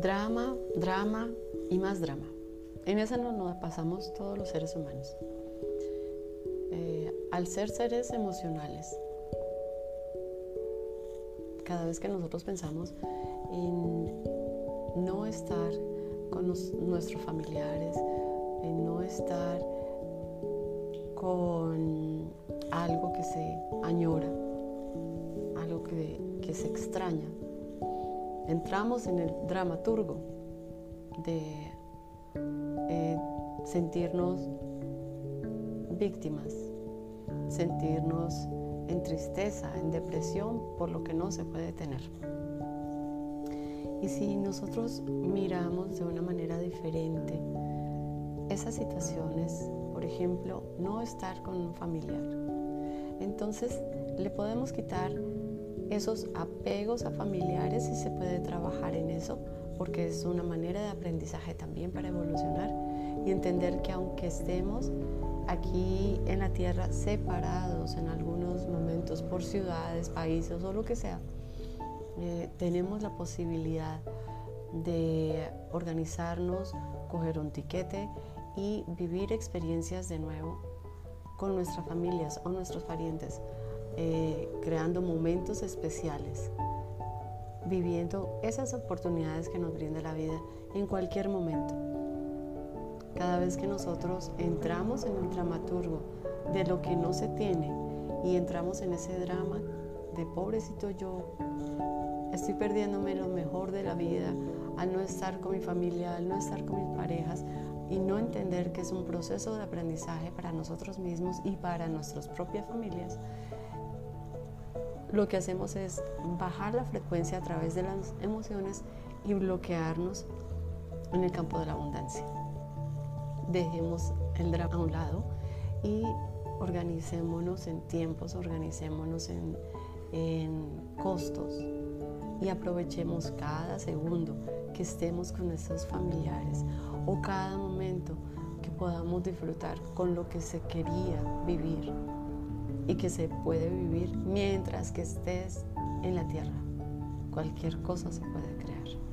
Drama, drama y más drama. En esa nos pasamos todos los seres humanos. Eh, al ser seres emocionales, cada vez que nosotros pensamos en no estar con nuestros familiares, en no estar con algo que se añora, algo que, se extraña. Entramos en el dramaturgo de eh, sentirnos víctimas, sentirnos en tristeza, en depresión por lo que no se puede tener. Y si nosotros miramos de una manera diferente esas situaciones, por ejemplo, no estar con un familiar, entonces le podemos quitar esos apegos a familiares y se puede trabajar en eso porque es una manera de aprendizaje también para evolucionar y entender que aunque estemos aquí en la tierra separados en algunos momentos por ciudades, países o lo que sea, eh, tenemos la posibilidad de organizarnos, coger un tiquete y vivir experiencias de nuevo con nuestras familias o nuestros parientes, eh, creando momentos especiales, viviendo esas oportunidades que nos brinda la vida en cualquier momento. Cada vez que nosotros entramos en el dramaturgo de lo que no se tiene y entramos en ese drama de pobrecito yo, estoy perdiéndome lo mejor de la vida al no estar con mi familia, al no estar con mis parejas y no entender que es un proceso de aprendizaje para nosotros mismos y para nuestras propias familias, lo que hacemos es bajar la frecuencia a través de las emociones y bloquearnos en el campo de la abundancia. Dejemos el drama a un lado y organicémonos en tiempos, organicémonos en, en costos, y aprovechemos cada segundo que estemos con nuestros familiares o cada momento que podamos disfrutar con lo que se quería vivir y que se puede vivir mientras que estés en la tierra. Cualquier cosa se puede crear.